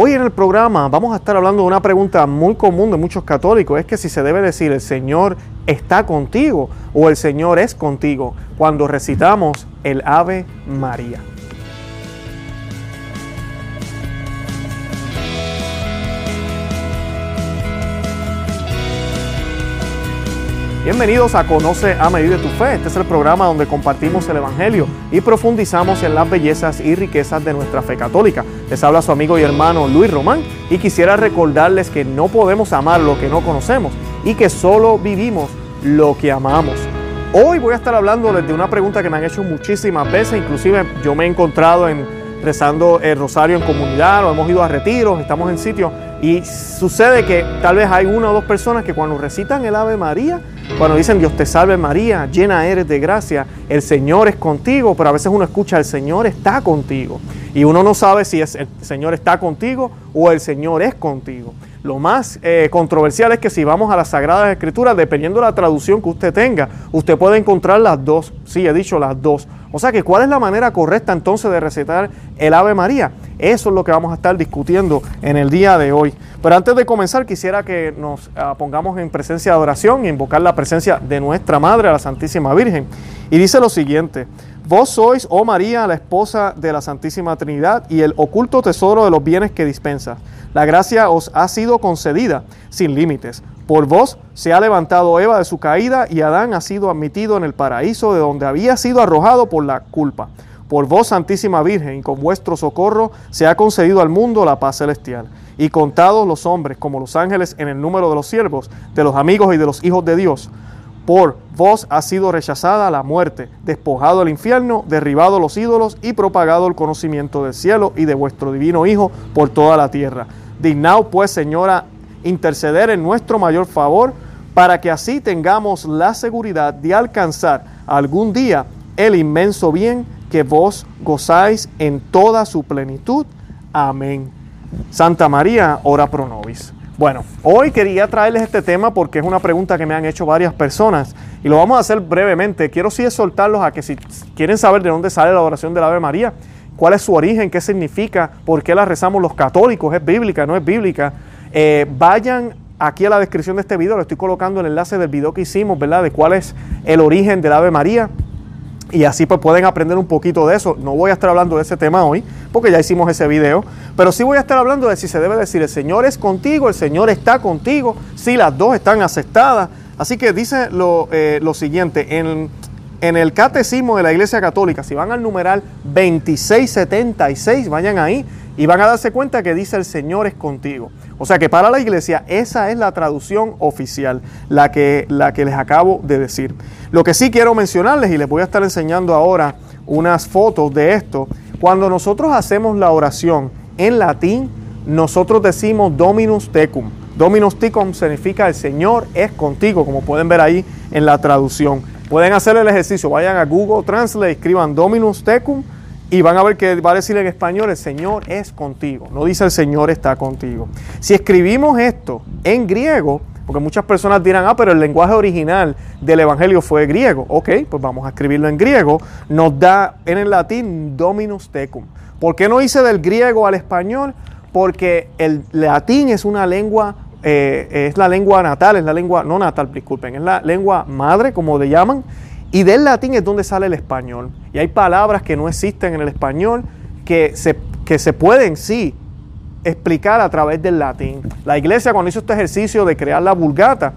Hoy en el programa vamos a estar hablando de una pregunta muy común de muchos católicos, es que si se debe decir el Señor está contigo o el Señor es contigo cuando recitamos el Ave María. Bienvenidos a Conoce a Medida de tu Fe. Este es el programa donde compartimos el Evangelio y profundizamos en las bellezas y riquezas de nuestra fe católica. Les habla su amigo y hermano Luis Román y quisiera recordarles que no podemos amar lo que no conocemos y que solo vivimos lo que amamos. Hoy voy a estar hablando de una pregunta que me han hecho muchísimas veces, inclusive yo me he encontrado en rezando el rosario en comunidad o hemos ido a retiros, estamos en sitios y sucede que tal vez hay una o dos personas que cuando recitan el Ave María, cuando dicen Dios te salve María, llena eres de gracia, el Señor es contigo, pero a veces uno escucha el Señor está contigo y uno no sabe si es el Señor está contigo o el Señor es contigo. Lo más eh, controversial es que si vamos a las Sagradas Escrituras, dependiendo de la traducción que usted tenga, usted puede encontrar las dos. Sí, he dicho las dos. O sea que, ¿cuál es la manera correcta entonces de recitar el Ave María? Eso es lo que vamos a estar discutiendo en el día de hoy. Pero antes de comenzar, quisiera que nos ah, pongamos en presencia de oración e invocar la presencia de nuestra Madre, la Santísima Virgen. Y dice lo siguiente. Vos sois, oh María, la esposa de la Santísima Trinidad y el oculto tesoro de los bienes que dispensa. La gracia os ha sido concedida sin límites. Por vos se ha levantado Eva de su caída y Adán ha sido admitido en el paraíso de donde había sido arrojado por la culpa. Por vos, Santísima Virgen, y con vuestro socorro se ha concedido al mundo la paz celestial. Y contados los hombres como los ángeles en el número de los siervos, de los amigos y de los hijos de Dios, por vos ha sido rechazada la muerte, despojado el infierno, derribado los ídolos y propagado el conocimiento del cielo y de vuestro divino Hijo por toda la tierra. Dignaos pues, Señora, interceder en nuestro mayor favor, para que así tengamos la seguridad de alcanzar algún día el inmenso bien que vos gozáis en toda su plenitud. Amén. Santa María, ora pro nobis. Bueno, hoy quería traerles este tema porque es una pregunta que me han hecho varias personas y lo vamos a hacer brevemente. Quiero sí soltarlos a que si quieren saber de dónde sale la oración del Ave María, cuál es su origen, qué significa, por qué la rezamos los católicos, es bíblica, no es bíblica, eh, vayan aquí a la descripción de este video, le estoy colocando el enlace del video que hicimos, ¿verdad? De cuál es el origen del Ave María y así pues pueden aprender un poquito de eso. No voy a estar hablando de ese tema hoy, porque ya hicimos ese video, pero sí voy a estar hablando de si se debe decir el Señor es contigo, el Señor está contigo, si las dos están aceptadas. Así que dice lo, eh, lo siguiente, en, en el catecismo de la Iglesia Católica, si van al numeral 2676, vayan ahí y van a darse cuenta que dice el Señor es contigo. O sea que para la iglesia esa es la traducción oficial, la que, la que les acabo de decir. Lo que sí quiero mencionarles, y les voy a estar enseñando ahora unas fotos de esto, cuando nosotros hacemos la oración en latín, nosotros decimos Dominus tecum. Dominus tecum significa el Señor es contigo, como pueden ver ahí en la traducción. Pueden hacer el ejercicio, vayan a Google Translate, escriban Dominus tecum y van a ver que va a decir en español, el Señor es contigo. No dice el Señor está contigo. Si escribimos esto en griego, porque muchas personas dirán, ah, pero el lenguaje original del Evangelio fue griego. Ok, pues vamos a escribirlo en griego. Nos da en el latín Dominus tecum. ¿Por qué no hice del griego al español? Porque el latín es una lengua, eh, es la lengua natal, es la lengua, no natal, disculpen, es la lengua madre, como le llaman, y del latín es donde sale el español. Y hay palabras que no existen en el español que se, que se pueden, sí, explicar a través del latín. La iglesia cuando hizo este ejercicio de crear la vulgata,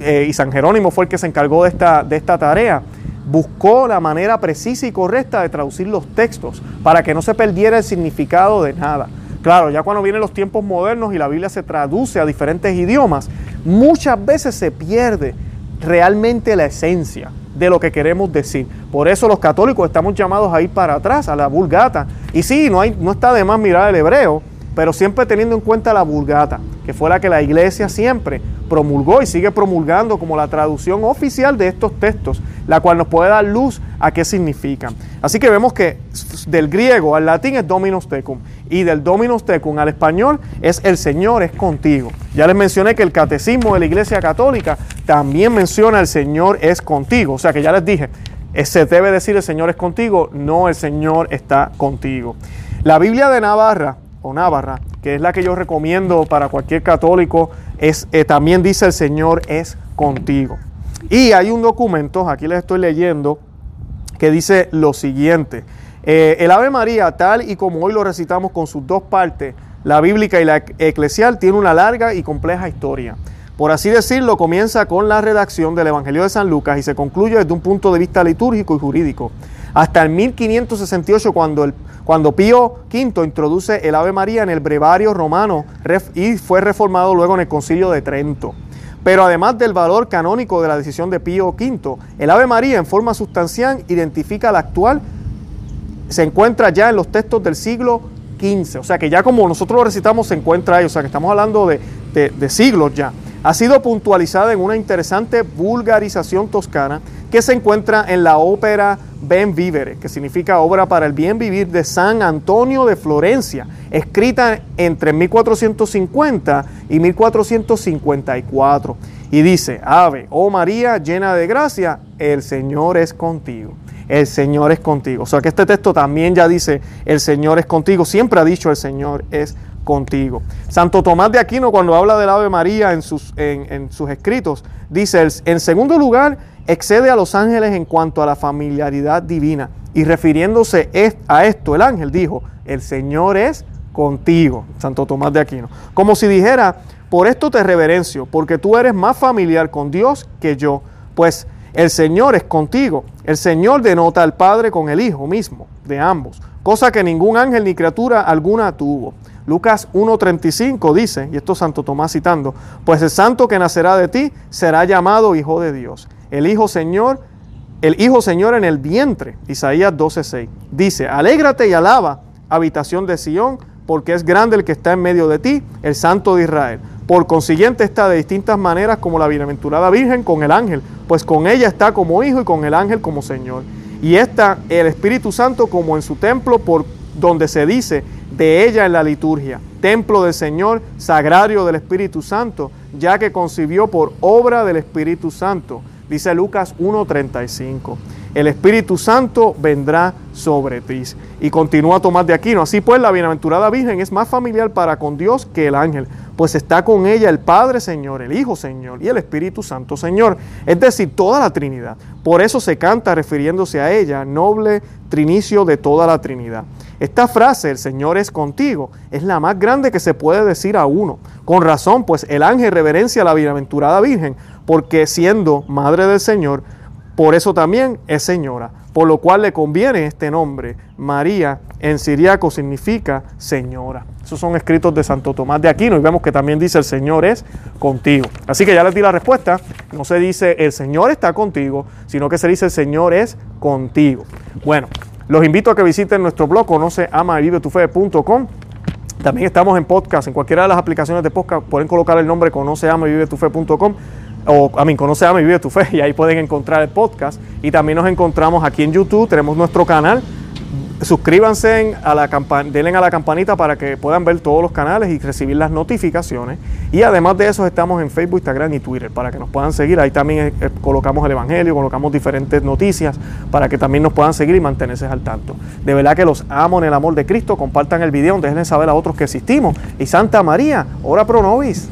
eh, y San Jerónimo fue el que se encargó de esta, de esta tarea, buscó la manera precisa y correcta de traducir los textos para que no se perdiera el significado de nada. Claro, ya cuando vienen los tiempos modernos y la Biblia se traduce a diferentes idiomas, muchas veces se pierde realmente la esencia de lo que queremos decir. Por eso los católicos estamos llamados a ir para atrás, a la vulgata. Y sí, no, hay, no está de más mirar el hebreo, pero siempre teniendo en cuenta la vulgata, que fue la que la iglesia siempre promulgó y sigue promulgando como la traducción oficial de estos textos, la cual nos puede dar luz a qué significan. Así que vemos que del griego al latín es Dominus tecum y del Dominus tecum al español es el Señor es contigo. Ya les mencioné que el catecismo de la Iglesia Católica también menciona el Señor es contigo, o sea que ya les dije, se debe decir el Señor es contigo, no el Señor está contigo. La Biblia de Navarra o Navarra, que es la que yo recomiendo para cualquier católico, es, eh, también dice el Señor es contigo. Y hay un documento, aquí les estoy leyendo, que dice lo siguiente. Eh, el Ave María, tal y como hoy lo recitamos con sus dos partes, la bíblica y la eclesial, tiene una larga y compleja historia. Por así decirlo, comienza con la redacción del Evangelio de San Lucas y se concluye desde un punto de vista litúrgico y jurídico. Hasta el 1568, cuando, cuando Pío V introduce el Ave María en el brevario romano y fue reformado luego en el Concilio de Trento. Pero además del valor canónico de la decisión de Pío V, el Ave María en forma sustancial identifica la actual, se encuentra ya en los textos del siglo XV, o sea que ya como nosotros lo recitamos se encuentra ahí, o sea que estamos hablando de, de siglos ya. Ha sido puntualizada en una interesante vulgarización toscana que se encuentra en la ópera Ben Vivere, que significa obra para el bien vivir de San Antonio de Florencia, escrita entre 1450 y 1454. Y dice, Ave, oh María, llena de gracia, el Señor es contigo. El Señor es contigo. O sea que este texto también ya dice, el Señor es contigo. Siempre ha dicho, el Señor es contigo. Santo Tomás de Aquino, cuando habla del Ave María en sus, en, sus escritos, dice, en segundo lugar, excede a los ángeles en cuanto a la familiaridad divina. Y refiriéndose a esto, el ángel dijo, el Señor es contigo, Santo Tomás de Aquino. Como si dijera, por esto te reverencio, porque tú eres más familiar con Dios que yo, pues el Señor es contigo. El Señor denota al Padre con el Hijo mismo, de ambos, cosa que ningún ángel ni criatura alguna tuvo. Lucas 1.35 dice, y esto Santo Tomás citando, pues el santo que nacerá de ti será llamado Hijo de Dios el Hijo Señor, el Hijo Señor en el vientre. Isaías 12:6. Dice, alégrate y alaba, habitación de Sión, porque es grande el que está en medio de ti, el Santo de Israel. Por consiguiente está de distintas maneras como la bienaventurada Virgen con el ángel, pues con ella está como hijo y con el ángel como Señor. Y está el Espíritu Santo como en su templo, por donde se dice de ella en la liturgia, templo del Señor, sagrario del Espíritu Santo, ya que concibió por obra del Espíritu Santo Dice Lucas 1.35. El Espíritu Santo vendrá sobre ti. Y continúa Tomás de Aquino. Así pues, la bienaventurada Virgen es más familiar para con Dios que el ángel, pues está con ella el Padre Señor, el Hijo Señor y el Espíritu Santo Señor. Es decir, toda la Trinidad. Por eso se canta refiriéndose a ella, noble trinicio de toda la Trinidad. Esta frase, el Señor es contigo, es la más grande que se puede decir a uno. Con razón, pues el ángel reverencia a la bienaventurada Virgen, porque siendo madre del Señor, por eso también es señora, por lo cual le conviene este nombre. María en siriaco significa señora. Esos son escritos de Santo Tomás de Aquino y vemos que también dice el Señor es contigo. Así que ya les di la respuesta. No se dice el Señor está contigo, sino que se dice el Señor es contigo. Bueno, los invito a que visiten nuestro blog conoce y vive tu fe.com. También estamos en podcast, en cualquiera de las aplicaciones de podcast pueden colocar el nombre conoce y vive tu fe.com o a mí conoce a mi Vive tu Fe y ahí pueden encontrar el podcast. Y también nos encontramos aquí en YouTube, tenemos nuestro canal. Suscríbanse a la denle a la campanita para que puedan ver todos los canales y recibir las notificaciones. Y además de eso estamos en Facebook, Instagram y Twitter para que nos puedan seguir. Ahí también eh, eh, colocamos el Evangelio, colocamos diferentes noticias para que también nos puedan seguir y mantenerse al tanto. De verdad que los amo en el amor de Cristo. Compartan el video, déjenle saber a otros que existimos. Y Santa María, ora pro nobis.